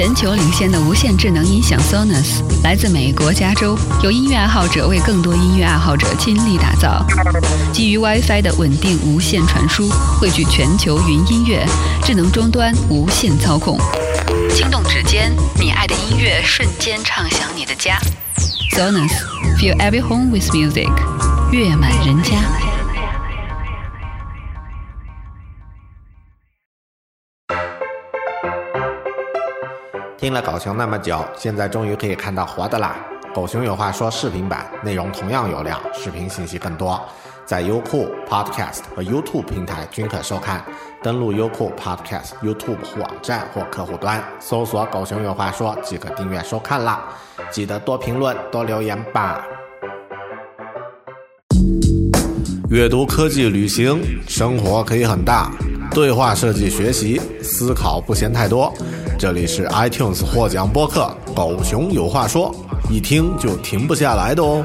全球领先的无线智能音响 Sonus，来自美国加州，由音乐爱好者为更多音乐爱好者倾力打造，基于 WiFi 的稳定无线传输，汇聚全球云音乐、智能终端无线操控，轻动指尖，你爱的音乐瞬间唱响你的家。Sonus，Feel every home with music，乐满人家。听了狗熊那么久，现在终于可以看到活的啦！狗熊有话说视频版内容同样有料，视频信息更多，在优酷、Podcast 和 YouTube 平台均可收看。登录优酷、Podcast、YouTube 网站或客户端，搜索“狗熊有话说”即可订阅收看啦！记得多评论、多留言吧。阅读、科技、旅行，生活可以很大。对话设计学习，思考不嫌太多。这里是 iTunes 获奖播客《狗熊有话说》，一听就停不下来的哦。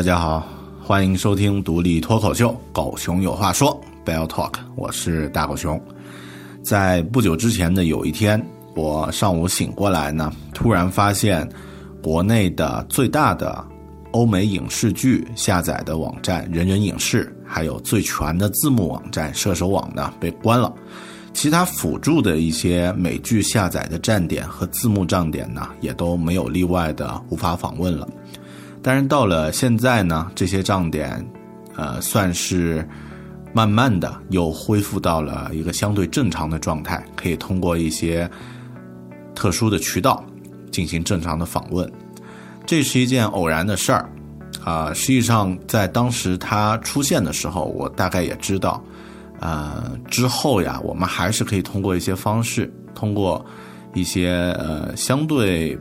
大家好，欢迎收听独立脱口秀《狗熊有话说》Bell Talk，我是大狗熊。在不久之前的有一天，我上午醒过来呢，突然发现国内的最大的欧美影视剧下载的网站人人影视，还有最全的字幕网站射手网呢被关了，其他辅助的一些美剧下载的站点和字幕站点呢，也都没有例外的无法访问了。但是到了现在呢，这些账点，呃，算是慢慢的又恢复到了一个相对正常的状态，可以通过一些特殊的渠道进行正常的访问。这是一件偶然的事儿，啊，实际上在当时它出现的时候，我大概也知道，呃，之后呀，我们还是可以通过一些方式，通过一些呃相对。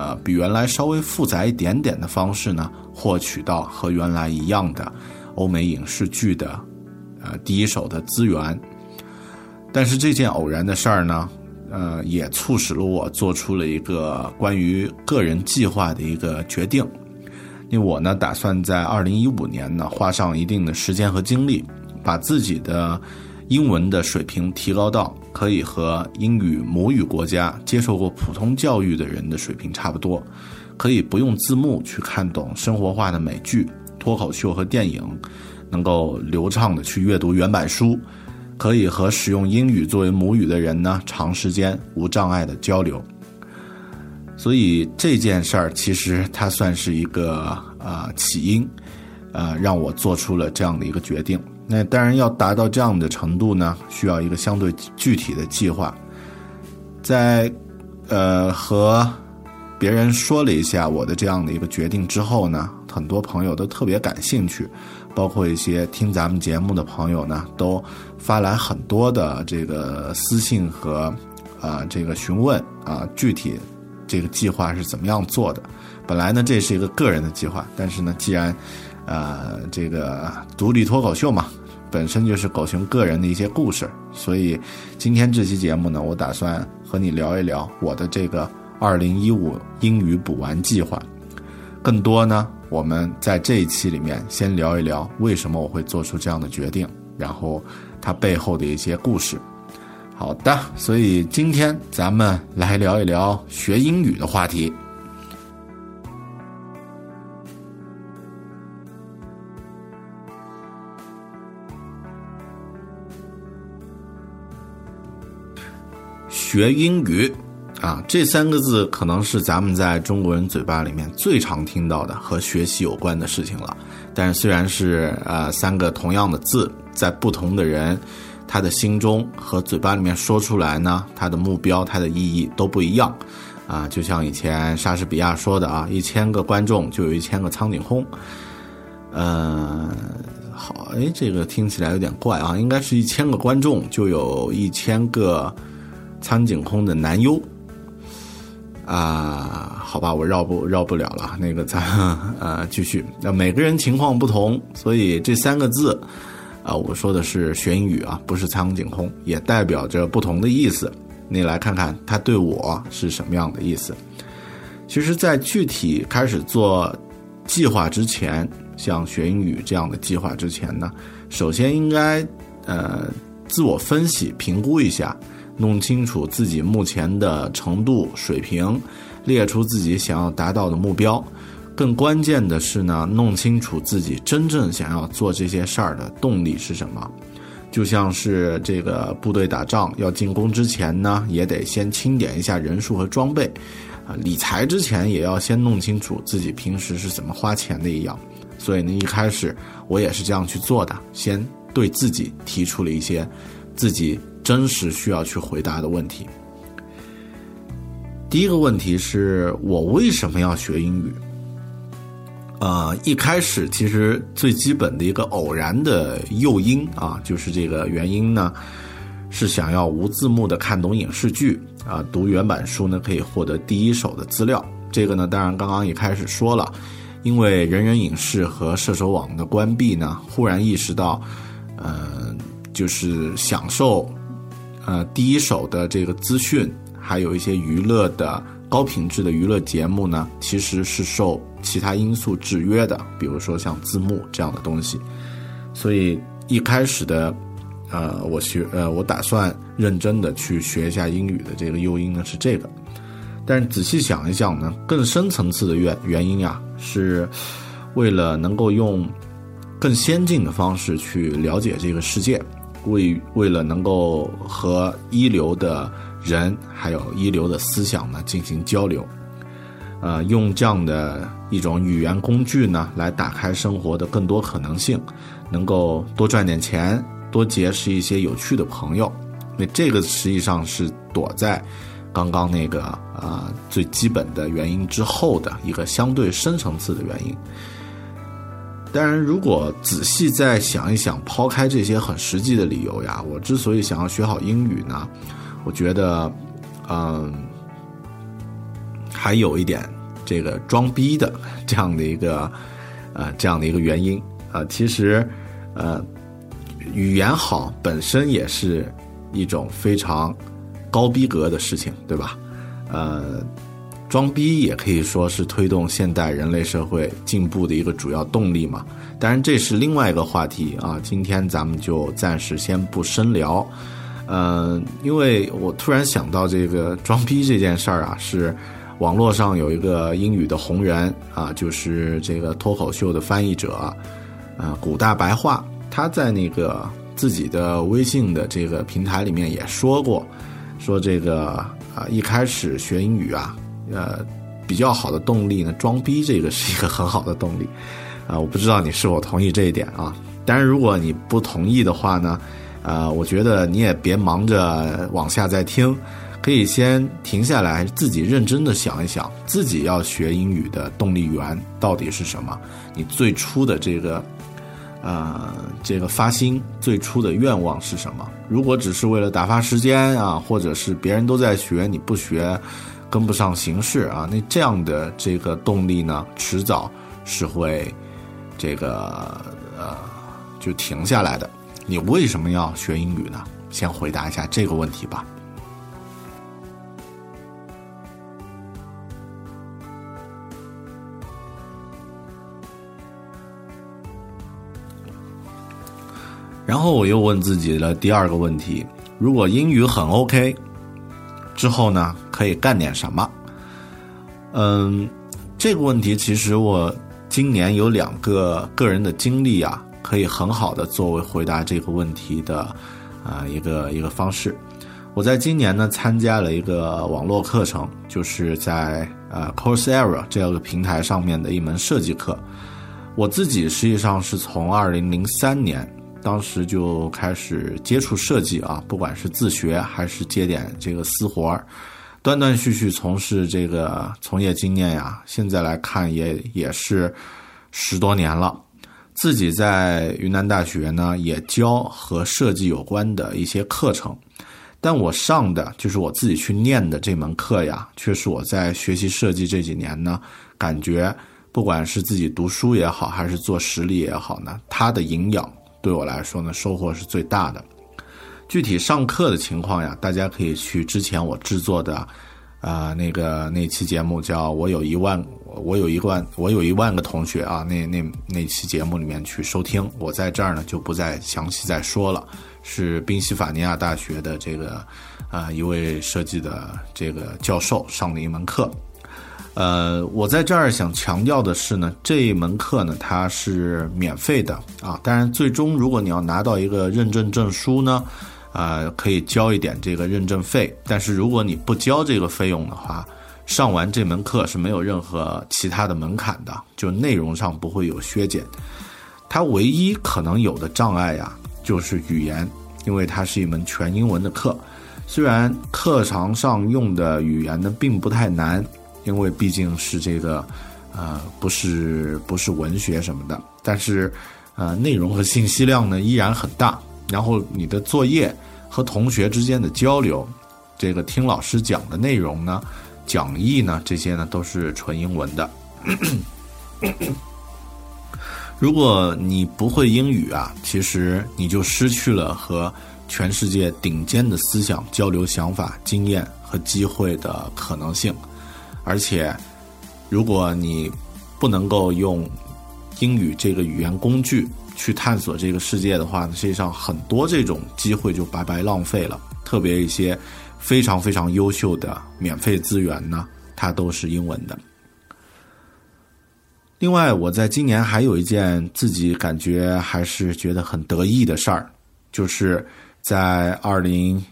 呃，比原来稍微复杂一点点的方式呢，获取到和原来一样的欧美影视剧的呃第一手的资源。但是这件偶然的事儿呢，呃，也促使了我做出了一个关于个人计划的一个决定。因为我呢，打算在二零一五年呢，花上一定的时间和精力，把自己的英文的水平提高到。可以和英语母语国家接受过普通教育的人的水平差不多，可以不用字幕去看懂生活化的美剧、脱口秀和电影，能够流畅的去阅读原版书，可以和使用英语作为母语的人呢长时间无障碍的交流。所以这件事儿其实它算是一个呃起因，呃让我做出了这样的一个决定。那当然要达到这样的程度呢，需要一个相对具体的计划。在呃和别人说了一下我的这样的一个决定之后呢，很多朋友都特别感兴趣，包括一些听咱们节目的朋友呢，都发来很多的这个私信和啊这个询问啊具体这个计划是怎么样做的。本来呢这是一个个人的计划，但是呢既然呃，这个独立脱口秀嘛，本身就是狗熊个人的一些故事，所以今天这期节目呢，我打算和你聊一聊我的这个二零一五英语补完计划。更多呢，我们在这一期里面先聊一聊为什么我会做出这样的决定，然后它背后的一些故事。好的，所以今天咱们来聊一聊学英语的话题。学英语啊，这三个字可能是咱们在中国人嘴巴里面最常听到的和学习有关的事情了。但是虽然是呃三个同样的字，在不同的人他的心中和嘴巴里面说出来呢，他的目标、他的意义都不一样啊。就像以前莎士比亚说的啊，一千个观众就有一千个苍井空。呃，好，哎，这个听起来有点怪啊，应该是一千个观众就有一千个。苍井空的男优啊，好吧，我绕不绕不了了。那个咱呃继续。那每个人情况不同，所以这三个字啊，我说的是学英语啊，不是苍井空，也代表着不同的意思。你来看看他对我是什么样的意思。其实，在具体开始做计划之前，像学英语这样的计划之前呢，首先应该呃自我分析评估一下。弄清楚自己目前的程度水平，列出自己想要达到的目标。更关键的是呢，弄清楚自己真正想要做这些事儿的动力是什么。就像是这个部队打仗要进攻之前呢，也得先清点一下人数和装备。啊，理财之前也要先弄清楚自己平时是怎么花钱的一样。所以呢，一开始我也是这样去做的，先对自己提出了一些自己。真实需要去回答的问题。第一个问题是我为什么要学英语？呃，一开始其实最基本的一个偶然的诱因啊，就是这个原因呢，是想要无字幕的看懂影视剧啊，读原版书呢可以获得第一手的资料。这个呢，当然刚刚一开始说了，因为人人影视和射手网的关闭呢，忽然意识到，呃，就是享受。呃，第一手的这个资讯，还有一些娱乐的高品质的娱乐节目呢，其实是受其他因素制约的，比如说像字幕这样的东西。所以一开始的，呃，我学，呃，我打算认真的去学一下英语的这个诱因呢是这个。但是仔细想一想呢，更深层次的原原因呀，是为了能够用更先进的方式去了解这个世界。为为了能够和一流的人还有一流的思想呢进行交流，呃，用这样的一种语言工具呢来打开生活的更多可能性，能够多赚点钱，多结识一些有趣的朋友。那这个实际上是躲在刚刚那个啊最基本的原因之后的一个相对深层次的原因。当然，如果仔细再想一想，抛开这些很实际的理由呀，我之所以想要学好英语呢，我觉得，嗯，还有一点这个装逼的这样的一个，呃，这样的一个原因啊。其实，呃，语言好本身也是一种非常高逼格的事情，对吧？呃。装逼也可以说是推动现代人类社会进步的一个主要动力嘛。当然，这是另外一个话题啊。今天咱们就暂时先不深聊。嗯，因为我突然想到这个装逼这件事儿啊，是网络上有一个英语的红人啊，就是这个脱口秀的翻译者啊，古大白话，他在那个自己的微信的这个平台里面也说过，说这个啊，一开始学英语啊。呃，比较好的动力呢，装逼这个是一个很好的动力，啊，我不知道你是否同意这一点啊。当然，如果你不同意的话呢，呃，我觉得你也别忙着往下再听，可以先停下来，自己认真的想一想，自己要学英语的动力源到底是什么？你最初的这个，呃，这个发心最初的愿望是什么？如果只是为了打发时间啊，或者是别人都在学你不学。跟不上形势啊，那这样的这个动力呢，迟早是会这个呃就停下来的？你为什么要学英语呢？先回答一下这个问题吧。然后我又问自己了第二个问题：如果英语很 OK，之后呢，可以干点什么？嗯，这个问题其实我今年有两个个人的经历啊，可以很好的作为回答这个问题的啊一个一个方式。我在今年呢参加了一个网络课程，就是在呃 Coursera 这样的平台上面的一门设计课。我自己实际上是从二零零三年。当时就开始接触设计啊，不管是自学还是接点这个私活儿，断断续续从事这个从业经验呀，现在来看也也是十多年了。自己在云南大学呢也教和设计有关的一些课程，但我上的就是我自己去念的这门课呀，却是我在学习设计这几年呢，感觉不管是自己读书也好，还是做实例也好呢，它的营养。对我来说呢，收获是最大的。具体上课的情况呀，大家可以去之前我制作的，啊，那个那期节目叫“我有一万，我有一万，我有一万个同学”啊，那那那期节目里面去收听。我在这儿呢就不再详细再说了。是宾夕法尼亚大学的这个啊一位设计的这个教授上的一门课。呃，我在这儿想强调的是呢，这一门课呢，它是免费的啊。当然，最终如果你要拿到一个认证证书呢，啊，可以交一点这个认证费。但是如果你不交这个费用的话，上完这门课是没有任何其他的门槛的，就内容上不会有削减。它唯一可能有的障碍呀，就是语言，因为它是一门全英文的课。虽然课堂上用的语言呢，并不太难。因为毕竟是这个，呃，不是不是文学什么的，但是，呃，内容和信息量呢依然很大。然后你的作业和同学之间的交流，这个听老师讲的内容呢，讲义呢，这些呢都是纯英文的。如果你不会英语啊，其实你就失去了和全世界顶尖的思想交流想法、经验和机会的可能性。而且，如果你不能够用英语这个语言工具去探索这个世界的话，实际上很多这种机会就白白浪费了。特别一些非常非常优秀的免费资源呢，它都是英文的。另外，我在今年还有一件自己感觉还是觉得很得意的事儿，就是在二零。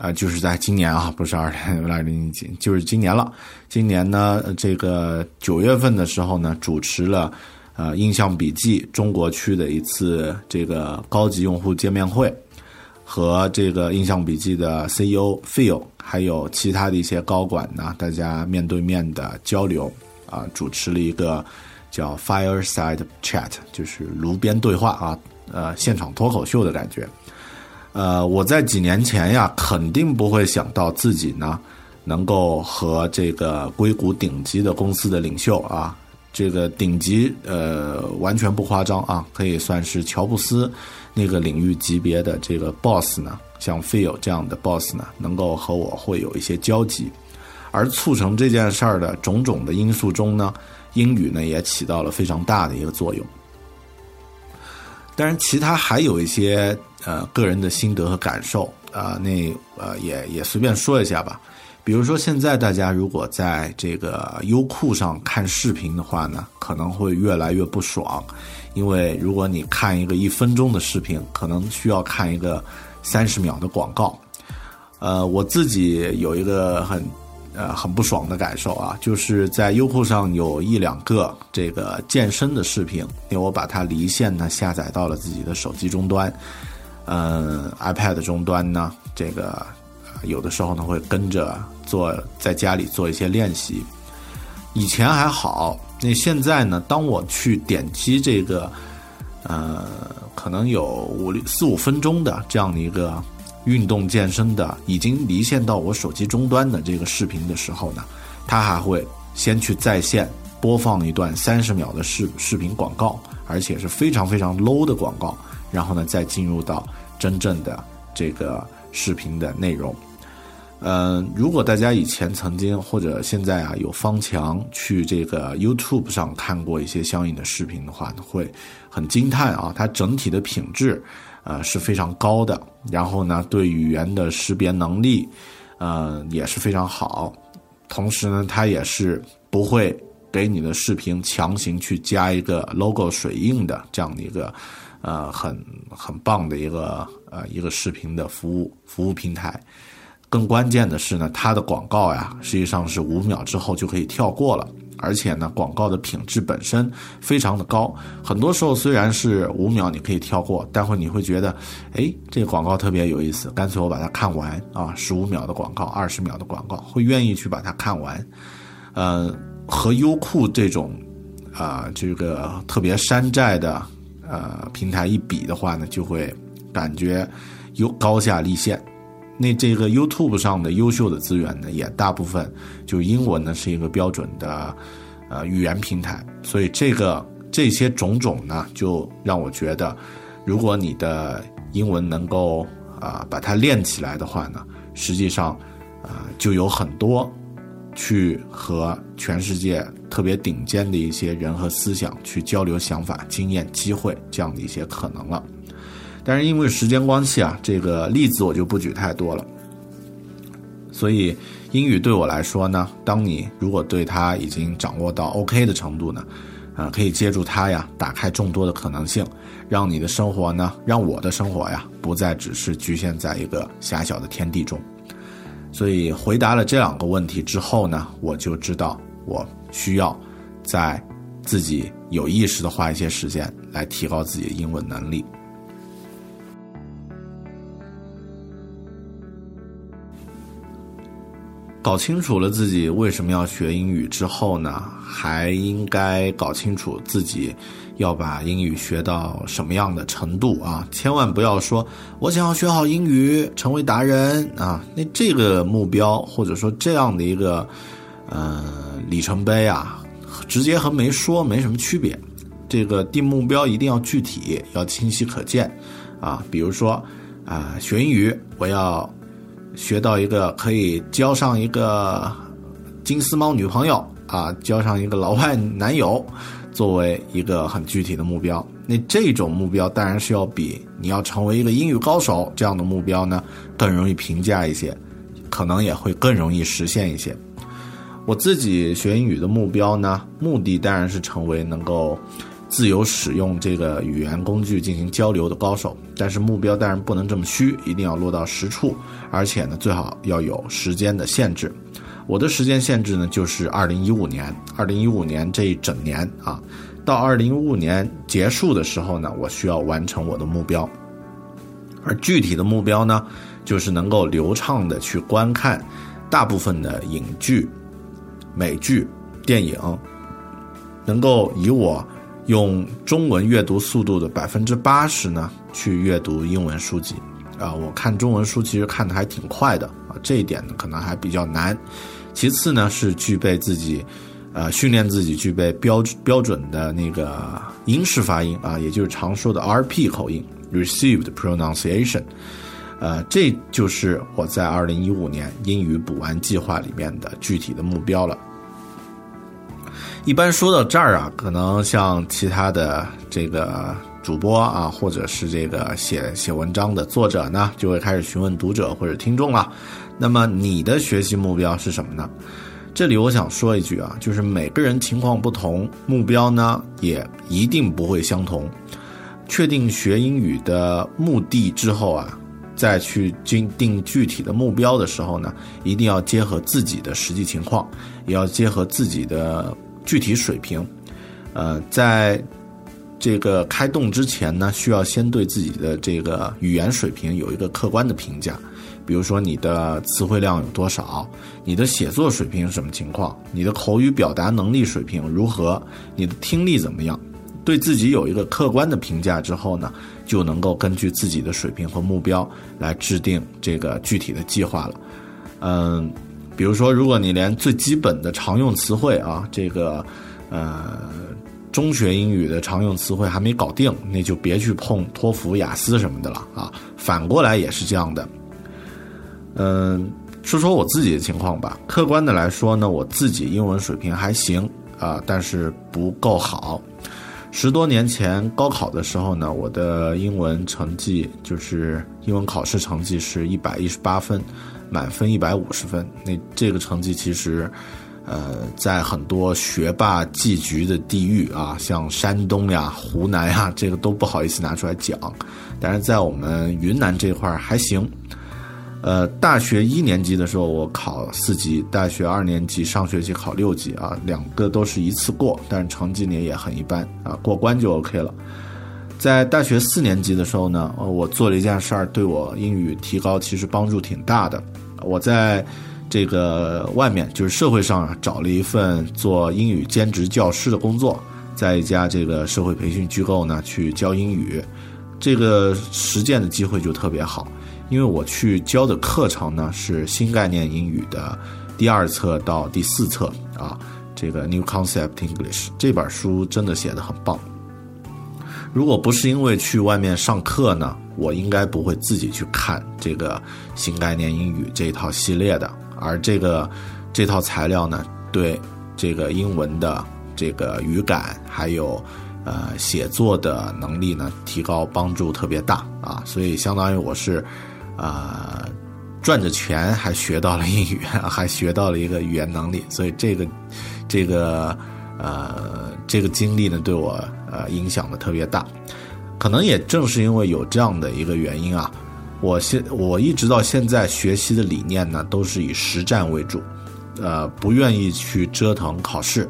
啊，就是在今年啊，不是二零二零年，就是今年了。今年呢，这个九月份的时候呢，主持了呃印象笔记中国区的一次这个高级用户见面会，和这个印象笔记的 CEO Phil，还有其他的一些高管呢，大家面对面的交流啊，主持了一个叫 Fireside Chat，就是炉边对话啊，呃，现场脱口秀的感觉。呃，我在几年前呀，肯定不会想到自己呢，能够和这个硅谷顶级的公司的领袖啊，这个顶级呃，完全不夸张啊，可以算是乔布斯那个领域级别的这个 boss 呢，像 Phil 这样的 boss 呢，能够和我会有一些交集，而促成这件事儿的种种的因素中呢，英语呢也起到了非常大的一个作用。当然，其他还有一些呃个人的心得和感受啊，那呃也也随便说一下吧。比如说，现在大家如果在这个优酷上看视频的话呢，可能会越来越不爽，因为如果你看一个一分钟的视频，可能需要看一个三十秒的广告。呃，我自己有一个很。呃，很不爽的感受啊，就是在优酷上有一两个这个健身的视频，因为我把它离线呢下载到了自己的手机终端，嗯，iPad 终端呢，这个有的时候呢会跟着做，在家里做一些练习。以前还好，那现在呢，当我去点击这个，呃，可能有五六四五分钟的这样的一个。运动健身的已经离线到我手机终端的这个视频的时候呢，它还会先去在线播放一段三十秒的视视频广告，而且是非常非常 low 的广告，然后呢再进入到真正的这个视频的内容。嗯，如果大家以前曾经或者现在啊有方强去这个 YouTube 上看过一些相应的视频的话，会很惊叹啊，它整体的品质呃是非常高的，然后呢对语言的识别能力呃也是非常好，同时呢它也是不会给你的视频强行去加一个 logo 水印的这样的一个呃很很棒的一个呃一个视频的服务服务平台。更关键的是呢，它的广告呀，实际上是五秒之后就可以跳过了，而且呢，广告的品质本身非常的高。很多时候虽然是五秒你可以跳过，但会你会觉得，哎，这个广告特别有意思，干脆我把它看完啊，十五秒的广告，二十秒的广告，会愿意去把它看完。呃，和优酷这种啊这个特别山寨的呃平台一比的话呢，就会感觉有高下立现。那这个 YouTube 上的优秀的资源呢，也大部分就英文呢是一个标准的呃语言平台，所以这个这些种种呢，就让我觉得，如果你的英文能够啊把它练起来的话呢，实际上啊就有很多去和全世界特别顶尖的一些人和思想去交流想法、经验、机会这样的一些可能了。但是因为时间关系啊，这个例子我就不举太多了。所以英语对我来说呢，当你如果对它已经掌握到 OK 的程度呢，啊，可以借助它呀，打开众多的可能性，让你的生活呢，让我的生活呀，不再只是局限在一个狭小的天地中。所以回答了这两个问题之后呢，我就知道我需要在自己有意识的花一些时间来提高自己的英文能力。搞清楚了自己为什么要学英语之后呢，还应该搞清楚自己要把英语学到什么样的程度啊！千万不要说我想要学好英语，成为达人啊！那这个目标或者说这样的一个呃里程碑啊，直接和没说没什么区别。这个定目标一定要具体，要清晰可见啊！比如说啊，学英语我要。学到一个可以交上一个金丝猫女朋友啊，交上一个老外男友，作为一个很具体的目标。那这种目标当然是要比你要成为一个英语高手这样的目标呢更容易评价一些，可能也会更容易实现一些。我自己学英语的目标呢，目的当然是成为能够。自由使用这个语言工具进行交流的高手，但是目标当然不能这么虚，一定要落到实处，而且呢，最好要有时间的限制。我的时间限制呢，就是二零一五年，二零一五年这一整年啊，到二零一五年结束的时候呢，我需要完成我的目标。而具体的目标呢，就是能够流畅的去观看大部分的影剧、美剧、电影，能够以我。用中文阅读速度的百分之八十呢，去阅读英文书籍，啊，我看中文书其实看的还挺快的啊，这一点呢可能还比较难。其次呢是具备自己，呃，训练自己具备标标准的那个英式发音啊，也就是常说的 RP 口音 （Received Pronunciation），呃，这就是我在二零一五年英语补完计划里面的具体的目标了。一般说到这儿啊，可能像其他的这个主播啊，或者是这个写写文章的作者呢，就会开始询问读者或者听众了。那么你的学习目标是什么呢？这里我想说一句啊，就是每个人情况不同，目标呢也一定不会相同。确定学英语的目的之后啊，再去定定具体的目标的时候呢，一定要结合自己的实际情况，也要结合自己的。具体水平，呃，在这个开动之前呢，需要先对自己的这个语言水平有一个客观的评价。比如说，你的词汇量有多少？你的写作水平是什么情况？你的口语表达能力水平如何？你的听力怎么样？对自己有一个客观的评价之后呢，就能够根据自己的水平和目标来制定这个具体的计划了。嗯。比如说，如果你连最基本的常用词汇啊，这个，呃，中学英语的常用词汇还没搞定，那就别去碰托福、雅思什么的了啊。反过来也是这样的。嗯，说说我自己的情况吧。客观的来说呢，我自己英文水平还行啊，但是不够好。十多年前高考的时候呢，我的英文成绩就是英文考试成绩是一百一十八分，满分一百五十分。那这个成绩其实，呃，在很多学霸寄居的地域啊，像山东呀、湖南呀，这个都不好意思拿出来讲。但是在我们云南这块还行。呃，大学一年级的时候我考四级，大学二年级上学期考六级啊，两个都是一次过，但是成绩呢也很一般啊，过关就 OK 了。在大学四年级的时候呢，我做了一件事儿，对我英语提高其实帮助挺大的。我在这个外面就是社会上找了一份做英语兼职教师的工作，在一家这个社会培训机构呢去教英语，这个实践的机会就特别好。因为我去教的课程呢是新概念英语的第二册到第四册啊，这个 New Concept English 这本书真的写的很棒。如果不是因为去外面上课呢，我应该不会自己去看这个新概念英语这一套系列的。而这个这套材料呢，对这个英文的这个语感还有呃写作的能力呢提高帮助特别大啊，所以相当于我是。啊，赚着钱还学到了英语，还学到了一个语言能力，所以这个，这个，呃，这个经历呢，对我呃影响的特别大。可能也正是因为有这样的一个原因啊，我现我一直到现在学习的理念呢，都是以实战为主，呃，不愿意去折腾考试，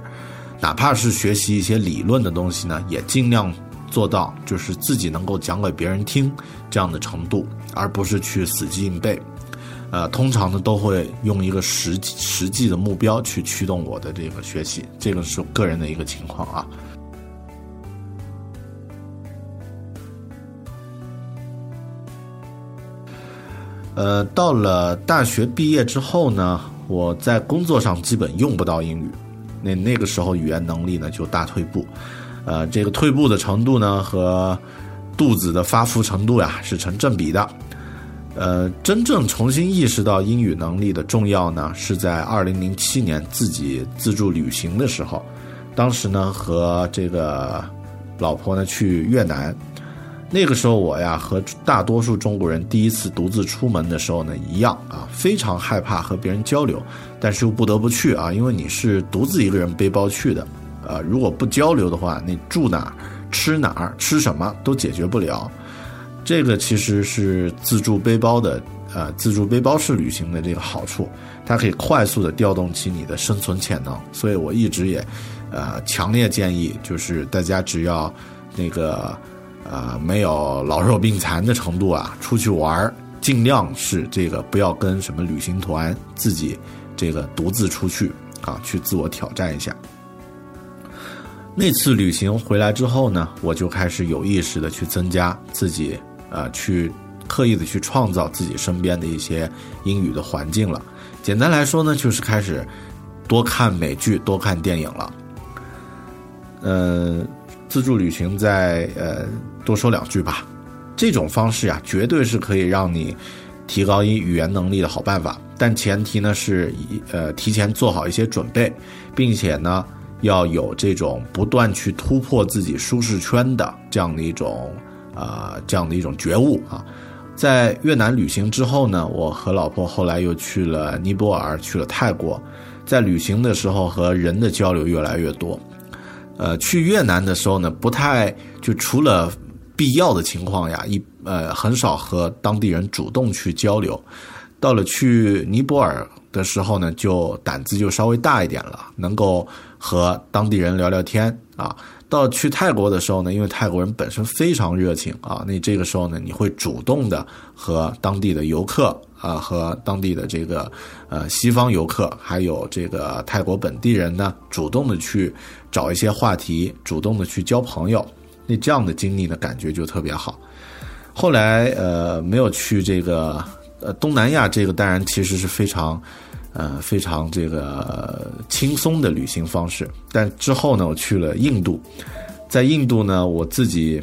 哪怕是学习一些理论的东西呢，也尽量做到就是自己能够讲给别人听这样的程度。而不是去死记硬背，呃，通常呢都会用一个实实际的目标去驱动我的这个学习，这个是个人的一个情况啊。呃，到了大学毕业之后呢，我在工作上基本用不到英语，那那个时候语言能力呢就大退步，呃，这个退步的程度呢和肚子的发福程度呀是成正比的。呃，真正重新意识到英语能力的重要呢，是在二零零七年自己自助旅行的时候。当时呢，和这个老婆呢去越南。那个时候我呀，和大多数中国人第一次独自出门的时候呢一样啊，非常害怕和别人交流，但是又不得不去啊，因为你是独自一个人背包去的。呃，如果不交流的话，你住哪儿、吃哪儿、吃什么都解决不了。这个其实是自助背包的，呃，自助背包式旅行的这个好处，它可以快速的调动起你的生存潜能。所以我一直也，呃，强烈建议，就是大家只要那个，呃，没有老弱病残的程度啊，出去玩儿，尽量是这个不要跟什么旅行团，自己这个独自出去啊，去自我挑战一下。那次旅行回来之后呢，我就开始有意识的去增加自己。呃，去刻意的去创造自己身边的一些英语的环境了。简单来说呢，就是开始多看美剧、多看电影了。呃，自助旅行在呃多说两句吧。这种方式呀，绝对是可以让你提高一语言能力的好办法。但前提呢是呃提前做好一些准备，并且呢要有这种不断去突破自己舒适圈的这样的一种。啊，这样的一种觉悟啊，在越南旅行之后呢，我和老婆后来又去了尼泊尔，去了泰国。在旅行的时候和人的交流越来越多。呃，去越南的时候呢，不太就除了必要的情况呀，一呃很少和当地人主动去交流。到了去尼泊尔的时候呢，就胆子就稍微大一点了，能够和当地人聊聊天啊。到去泰国的时候呢，因为泰国人本身非常热情啊，那这个时候呢，你会主动的和当地的游客啊，和当地的这个呃西方游客，还有这个泰国本地人呢，主动的去找一些话题，主动的去交朋友，那这样的经历呢，感觉就特别好。后来呃，没有去这个呃东南亚，这个当然其实是非常。呃非常这个轻松的旅行方式。但之后呢，我去了印度，在印度呢，我自己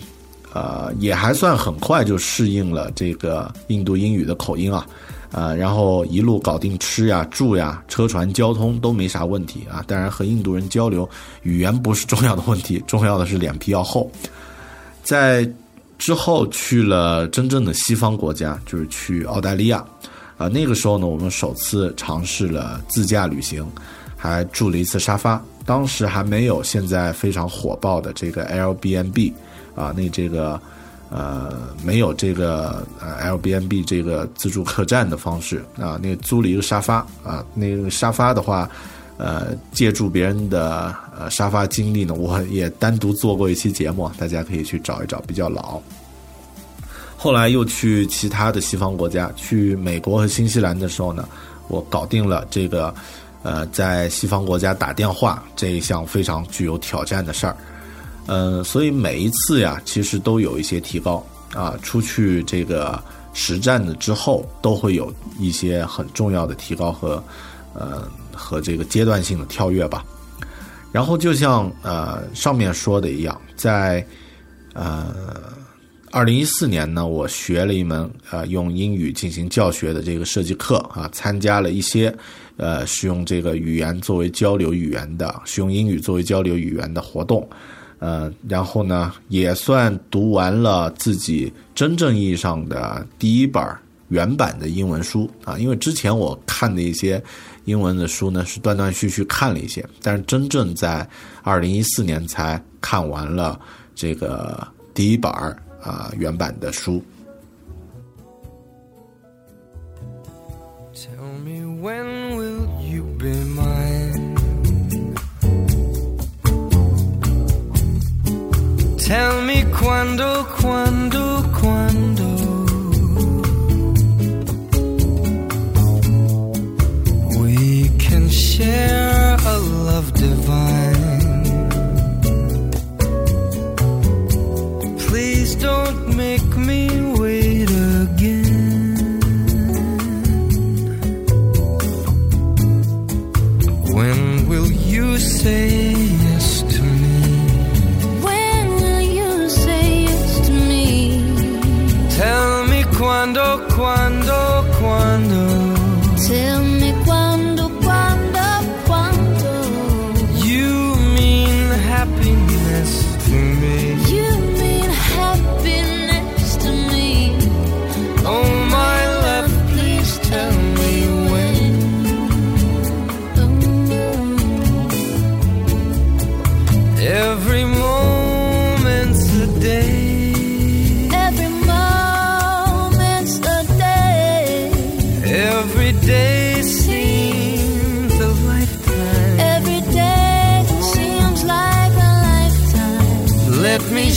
呃也还算很快就适应了这个印度英语的口音啊。啊，然后一路搞定吃呀、住呀、车船交通都没啥问题啊。当然和印度人交流，语言不是重要的问题，重要的是脸皮要厚。在之后去了真正的西方国家，就是去澳大利亚。啊，那个时候呢，我们首次尝试了自驾旅行，还住了一次沙发。当时还没有现在非常火爆的这个 Airbnb 啊，那这个。呃，没有这个呃 Airbnb 这个自助客栈的方式啊，那租了一个沙发啊，那个沙发的话，呃，借助别人的呃沙发经历呢，我也单独做过一期节目，大家可以去找一找，比较老。后来又去其他的西方国家，去美国和新西兰的时候呢，我搞定了这个呃在西方国家打电话这一项非常具有挑战的事儿。嗯，所以每一次呀，其实都有一些提高啊。出去这个实战的之后，都会有一些很重要的提高和呃和这个阶段性的跳跃吧。然后就像呃上面说的一样，在呃二零一四年呢，我学了一门呃用英语进行教学的这个设计课啊，参加了一些呃使用这个语言作为交流语言的，使用英语作为交流语言的活动。呃，然后呢，也算读完了自己真正意义上的第一本原版的英文书啊。因为之前我看的一些英文的书呢，是断断续续看了一些，但是真正在二零一四年才看完了这个第一本啊原版的书。Tell me when will you be mine?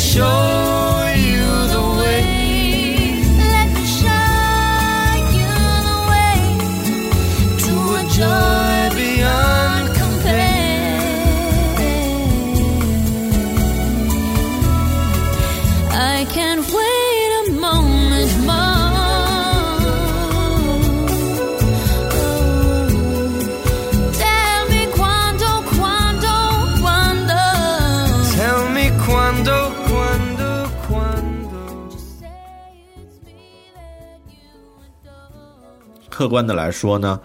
Joy 客观的来说呢，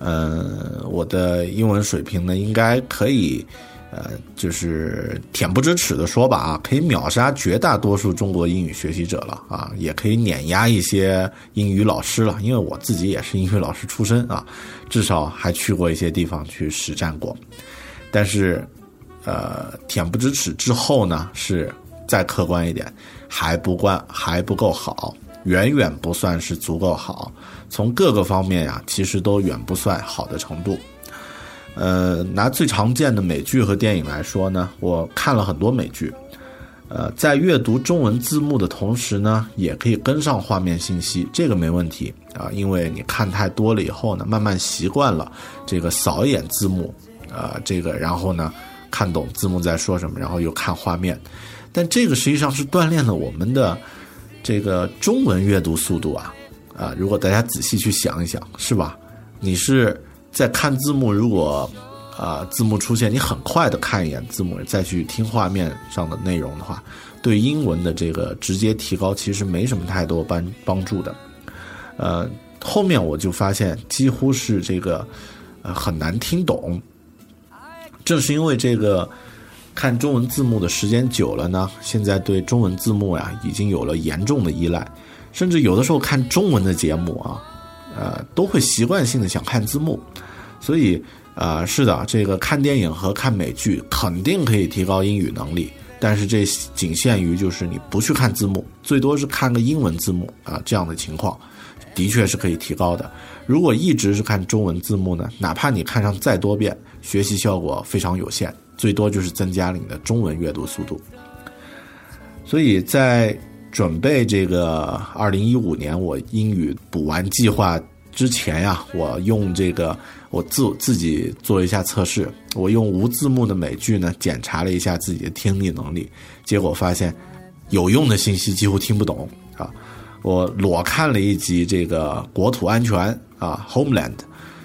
呃，我的英文水平呢，应该可以，呃，就是恬不知耻的说吧啊，可以秒杀绝大多数中国英语学习者了啊，也可以碾压一些英语老师了，因为我自己也是英语老师出身啊，至少还去过一些地方去实战过，但是，呃，恬不知耻之后呢，是再客观一点，还不惯还不够好，远远不算是足够好。从各个方面呀，其实都远不算好的程度。呃，拿最常见的美剧和电影来说呢，我看了很多美剧。呃，在阅读中文字幕的同时呢，也可以跟上画面信息，这个没问题啊，因为你看太多了以后呢，慢慢习惯了这个扫一眼字幕，呃，这个然后呢，看懂字幕在说什么，然后又看画面。但这个实际上是锻炼了我们的这个中文阅读速度啊。啊，如果大家仔细去想一想，是吧？你是在看字幕，如果啊、字幕出现，你很快的看一眼字幕，再去听画面上的内容的话，对英文的这个直接提高其实没什么太多帮帮助的。呃，后面我就发现几乎是这个呃很难听懂，正是因为这个看中文字幕的时间久了呢，现在对中文字幕呀已经有了严重的依赖，甚至有的时候看中文的节目啊，呃都会习惯性的想看字幕，所以、呃是的，这个看电影和看美剧肯定可以提高英语能力。但是这仅限于就是你不去看字幕，最多是看个英文字幕啊，这样的情况，的确是可以提高的。如果一直是看中文字幕呢，哪怕你看上再多遍，学习效果非常有限，最多就是增加了你的中文阅读速度。所以在准备这个二零一五年我英语补完计划之前呀，我用这个我自自己做一下测试，我用无字幕的美剧呢检查了一下自己的听力能力，结果发现有用的信息几乎听不懂啊。我裸看了一集这个国土安全啊，Homeland，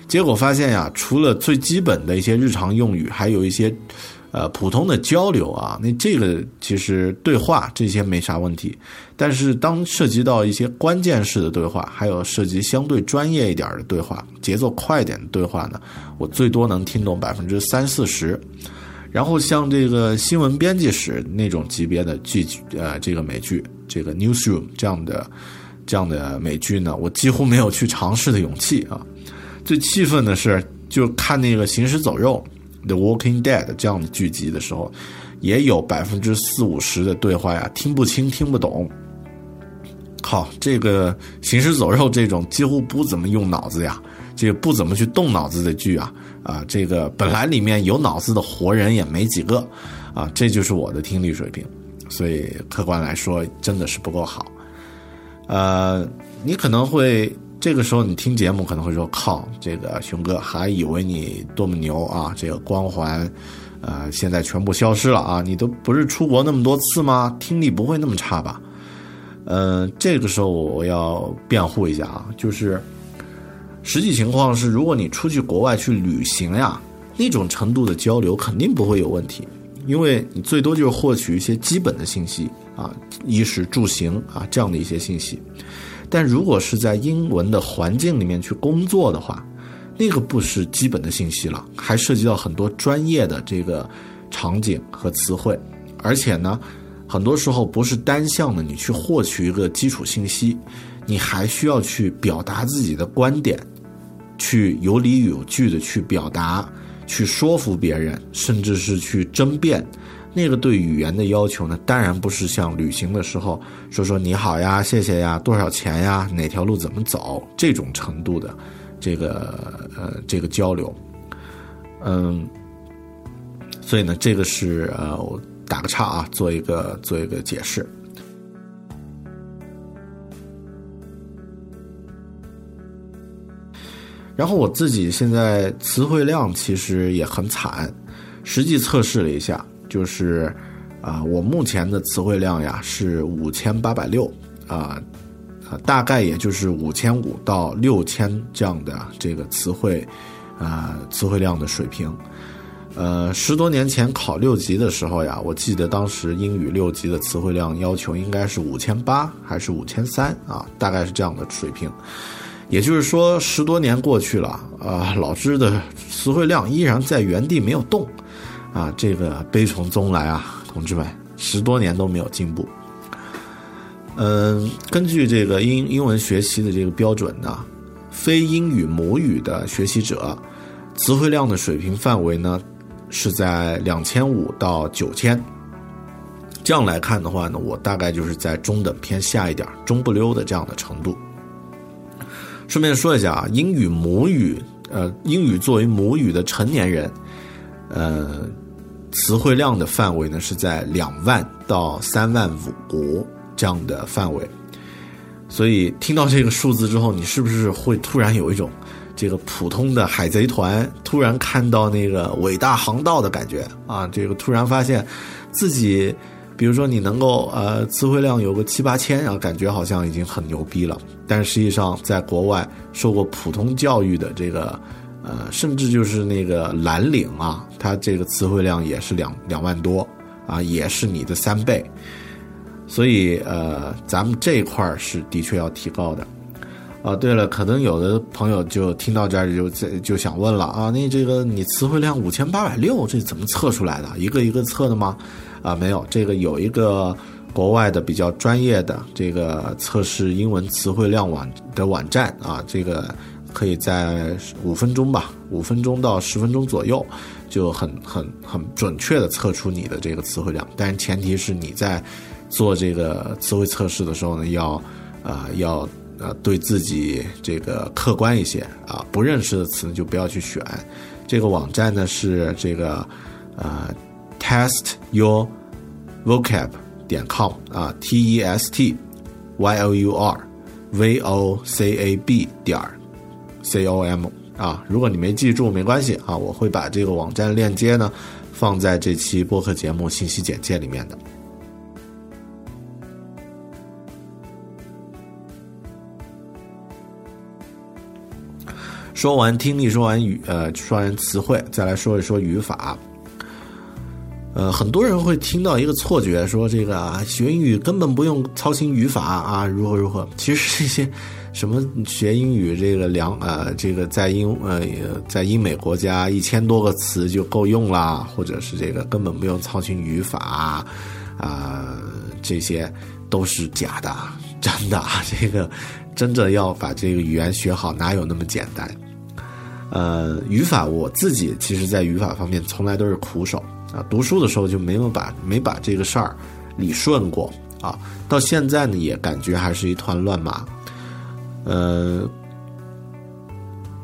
结果发现呀，除了最基本的一些日常用语，还有一些呃普通的交流啊，那这个其实对话这些没啥问题，但是当涉及到一些关键式的对话，还有涉及相对专业一点的对话，节奏快一点的对话呢，我最多能听懂百分之三四十。然后像这个新闻编辑室那种级别的剧，呃，这个美剧，这个 newsroom 这样的这样的美剧呢，我几乎没有去尝试的勇气啊。最气愤的是，就看那个《行尸走肉》《The Walking Dead》这样的剧集的时候，也有百分之四五十的对话呀听不清、听不懂。靠，这个《行尸走肉》这种几乎不怎么用脑子呀，这个不怎么去动脑子的剧啊，啊，这个本来里面有脑子的活人也没几个，啊，这就是我的听力水平，所以客观来说真的是不够好。呃，你可能会这个时候你听节目可能会说，靠，这个熊哥还以为你多么牛啊，这个光环，呃，现在全部消失了啊，你都不是出国那么多次吗？听力不会那么差吧？呃，这个时候我要辩护一下啊，就是实际情况是，如果你出去国外去旅行呀，那种程度的交流肯定不会有问题，因为你最多就是获取一些基本的信息啊，衣食住行啊这样的一些信息。但如果是在英文的环境里面去工作的话，那个不是基本的信息了，还涉及到很多专业的这个场景和词汇，而且呢。很多时候不是单向的，你去获取一个基础信息，你还需要去表达自己的观点，去有理有据的去表达，去说服别人，甚至是去争辩。那个对语言的要求呢，当然不是像旅行的时候说说你好呀、谢谢呀、多少钱呀、哪条路怎么走这种程度的这个呃这个交流。嗯，所以呢，这个是呃我。打个岔啊，做一个做一个解释。然后我自己现在词汇量其实也很惨，实际测试了一下，就是啊、我目前的词汇量呀是五千八百六啊，啊，大概也就是五千五到六千这样的这个词汇啊、词汇量的水平。呃，十多年前考六级的时候呀，我记得当时英语六级的词汇量要求应该是五千八还是五千三啊，大概是这样的水平。也就是说，十多年过去了，啊、老师的词汇量依然在原地没有动，啊，这个悲从中来啊，同志们，十多年都没有进步。嗯、根据这个英英文学习的这个标准呢，非英语母语的学习者词汇量的水平范围呢。是在两千五到九千，这样来看的话呢，我大概就是在中等偏下一点、中不溜的这样的程度。顺便说一下啊，英语母语，呃，英语作为母语的成年人，呃，词汇量的范围呢是在两万到三万五国这样的范围。所以听到这个数字之后，你是不是会突然有一种？这个普通的海贼团突然看到那个伟大航道的感觉啊，这个突然发现自己，比如说你能够呃词汇量有个七八千然后，感觉好像已经很牛逼了。但实际上，在国外受过普通教育的这个呃，甚至就是那个蓝领啊，它这个词汇量也是两两万多啊，也是你的三倍。所以呃，咱们这块儿是的确要提高的。啊，对了，可能有的朋友就听到这儿就就想问了啊，那这个你词汇量五千八百六，这怎么测出来的？一个一个测的吗？啊，没有，这个有一个国外的比较专业的这个测试英文词汇量网的网站啊，这个可以在五分钟吧，五分钟到十分钟左右，就很很很准确的测出你的这个词汇量。但是前提是你在做这个词汇测试的时候呢，要啊要。呃，对自己这个客观一些啊，不认识的词呢就不要去选。这个网站呢是这个呃，testyourvocab 点 com 啊，t e s t y o u r v o c a b 点 c com 啊。如果你没记住没关系啊，我会把这个网站链接呢放在这期播客节目信息简介里面的。说完听力，说完语，呃，说完词汇，再来说一说语法。呃，很多人会听到一个错觉，说这个学英语根本不用操心语法啊，如何如何。其实这些什么学英语这个两呃，这个在英呃在英美国家一千多个词就够用啦，或者是这个根本不用操心语法啊，这些都是假的，真的，这个真正要把这个语言学好，哪有那么简单？呃，语法我自己其实，在语法方面从来都是苦手啊。读书的时候就没有把没把这个事儿理顺过啊。到现在呢，也感觉还是一团乱麻。呃，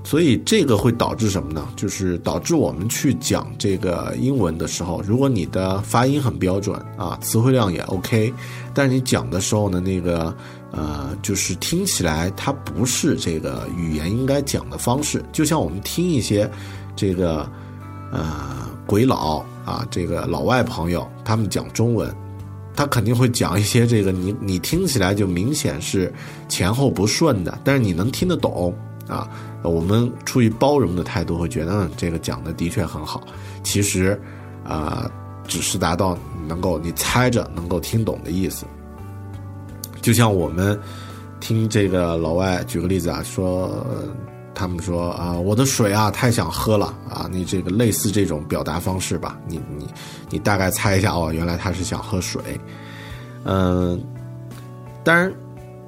所以这个会导致什么呢？就是导致我们去讲这个英文的时候，如果你的发音很标准啊，词汇量也 OK，但是你讲的时候呢，那个。呃，就是听起来它不是这个语言应该讲的方式，就像我们听一些这个呃鬼佬啊，这个老外朋友他们讲中文，他肯定会讲一些这个你你听起来就明显是前后不顺的，但是你能听得懂啊。我们出于包容的态度会觉得，嗯，这个讲的的确很好。其实啊，只是达到能够你猜着能够听懂的意思。就像我们听这个老外举个例子啊，说他们说啊，我的水啊太想喝了啊，你这个类似这种表达方式吧，你你你大概猜一下哦，原来他是想喝水，嗯，当然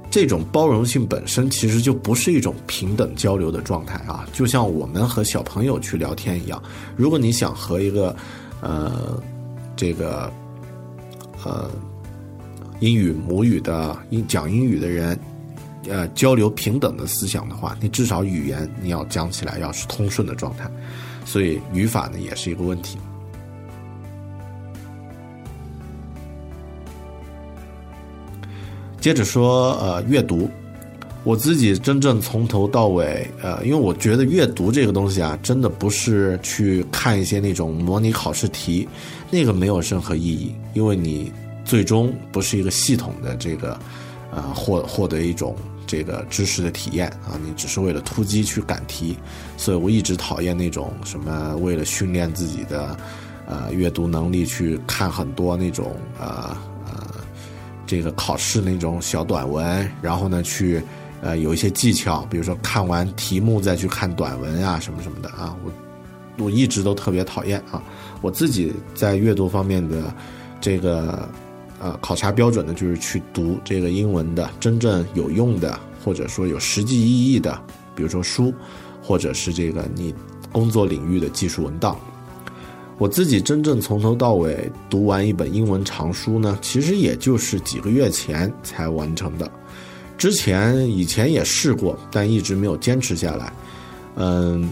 这种包容性本身其实就不是一种平等交流的状态啊，就像我们和小朋友去聊天一样，如果你想和一个呃这个呃。英语母语的英讲英语的人，呃，交流平等的思想的话，你至少语言你要讲起来要是通顺的状态，所以语法呢也是一个问题。接着说，呃，阅读，我自己真正从头到尾，呃，因为我觉得阅读这个东西啊，真的不是去看一些那种模拟考试题，那个没有任何意义，因为你。最终不是一个系统的这个，呃，获获得一种这个知识的体验啊，你只是为了突击去赶题，所以我一直讨厌那种什么为了训练自己的，呃，阅读能力去看很多那种呃呃，这个考试那种小短文，然后呢去呃有一些技巧，比如说看完题目再去看短文啊什么什么的啊，我我一直都特别讨厌啊，我自己在阅读方面的这个。呃，考察标准呢，就是去读这个英文的真正有用的，或者说有实际意义的，比如说书，或者是这个你工作领域的技术文档。我自己真正从头到尾读完一本英文长书呢，其实也就是几个月前才完成的。之前以前也试过，但一直没有坚持下来。嗯，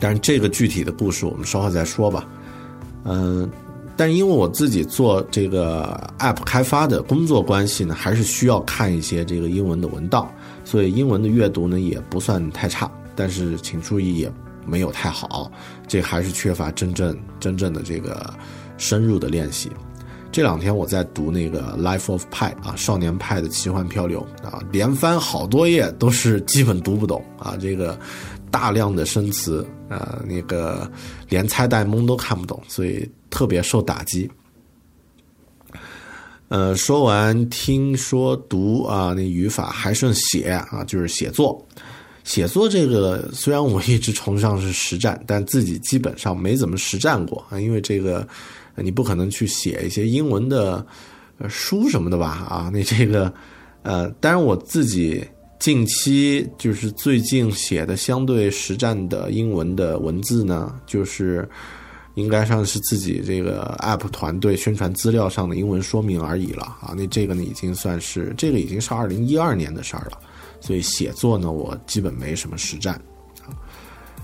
但是这个具体的故事我们稍后再说吧。嗯。但因为我自己做这个 App 开发的工作关系呢，还是需要看一些这个英文的文档，所以英文的阅读呢也不算太差。但是请注意，也没有太好，这还是缺乏真正真正的这个深入的练习。这两天我在读那个 Life of Pi 啊，少年派的奇幻漂流啊，连翻好多页都是基本读不懂啊，这个大量的生词，呃，那个连猜带蒙都看不懂，所以特别受打击。呃，说完听说读啊，那语法还剩写啊，就是写作。写作这个虽然我一直崇尚是实战，但自己基本上没怎么实战过啊，因为这个你不可能去写一些英文的书什么的吧啊，那这个呃，当然我自己近期就是最近写的相对实战的英文的文字呢，就是应该算是自己这个 app 团队宣传资料上的英文说明而已了啊，那这个呢已经算是这个已经是二零一二年的事儿了。所以写作呢，我基本没什么实战啊。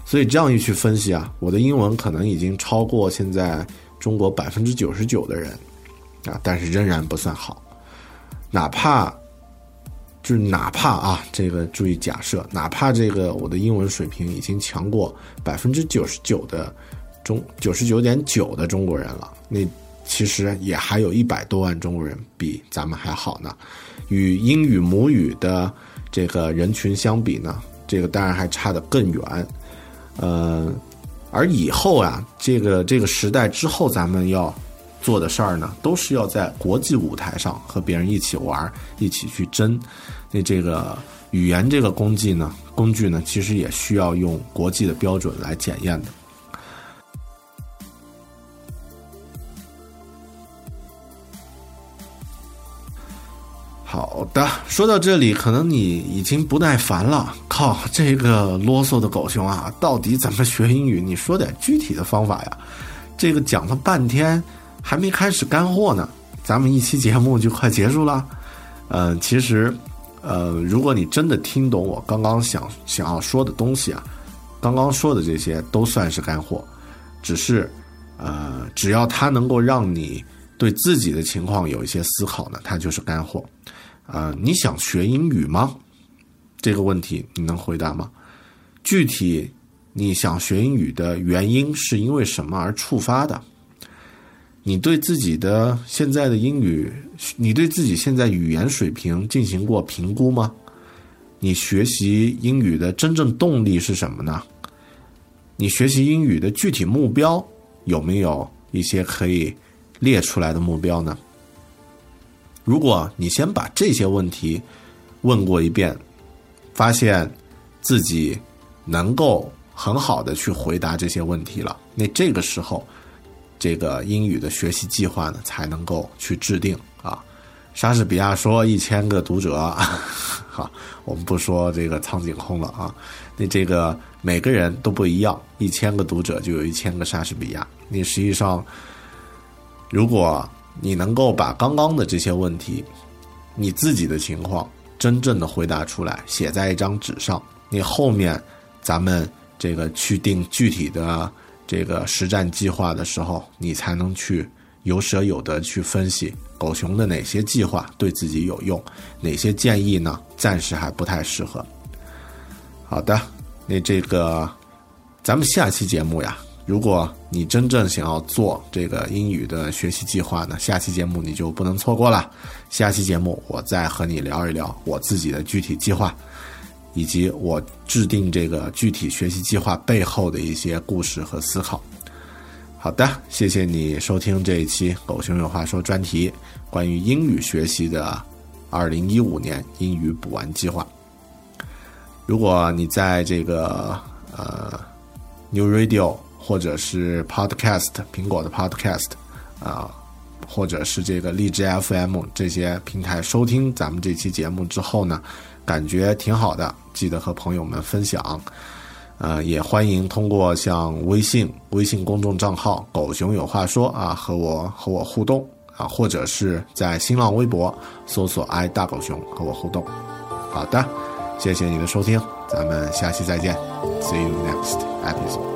所以这样一去分析啊，我的英文可能已经超过现在中国百分之九十九的人啊，但是仍然不算好。哪怕就是哪怕啊，这个注意假设，哪怕这个我的英文水平已经强过百分之九十九的中九十九点九的中国人了，那其实也还有一百多万中国人比咱们还好呢。与英语母语的这个人群相比呢，这个当然还差得更远，呃，而以后啊，这个这个时代之后，咱们要做的事儿呢，都是要在国际舞台上和别人一起玩，一起去争。那这个语言这个工具呢，工具呢，其实也需要用国际的标准来检验的。好的，说到这里，可能你已经不耐烦了。靠，这个啰嗦的狗熊啊，到底怎么学英语？你说点具体的方法呀！这个讲了半天，还没开始干货呢，咱们一期节目就快结束了。嗯，其实，呃，如果你真的听懂我刚刚想想要说的东西啊，刚刚说的这些都算是干货，只是，呃，只要它能够让你对自己的情况有一些思考呢，它就是干货。啊，你想学英语吗？这个问题你能回答吗？具体你想学英语的原因是因为什么而触发的？你对自己的现在的英语，你对自己现在语言水平进行过评估吗？你学习英语的真正动力是什么呢？你学习英语的具体目标有没有一些可以列出来的目标呢？如果你先把这些问题问过一遍，发现自己能够很好的去回答这些问题了，那这个时候，这个英语的学习计划呢才能够去制定啊。莎士比亚说一千个读者，好，我们不说这个苍井空了啊。那这个每个人都不一样，一千个读者就有一千个莎士比亚。你实际上，如果你能够把刚刚的这些问题，你自己的情况真正的回答出来，写在一张纸上，你后面咱们这个去定具体的这个实战计划的时候，你才能去有舍有得去分析狗熊的哪些计划对自己有用，哪些建议呢暂时还不太适合。好的，那这个咱们下期节目呀。如果你真正想要做这个英语的学习计划呢，下期节目你就不能错过了。下期节目我再和你聊一聊我自己的具体计划，以及我制定这个具体学习计划背后的一些故事和思考。好的，谢谢你收听这一期《狗熊有话说》专题，关于英语学习的二零一五年英语补完计划。如果你在这个呃 New Radio。或者是 Podcast 苹果的 Podcast 啊，或者是这个荔枝 FM 这些平台收听咱们这期节目之后呢，感觉挺好的，记得和朋友们分享。呃，也欢迎通过像微信微信公众账号“狗熊有话说”啊，和我和我互动啊，或者是在新浪微博搜索“ “i 大狗熊”和我互动。好的，谢谢你的收听，咱们下期再见，See you next episode。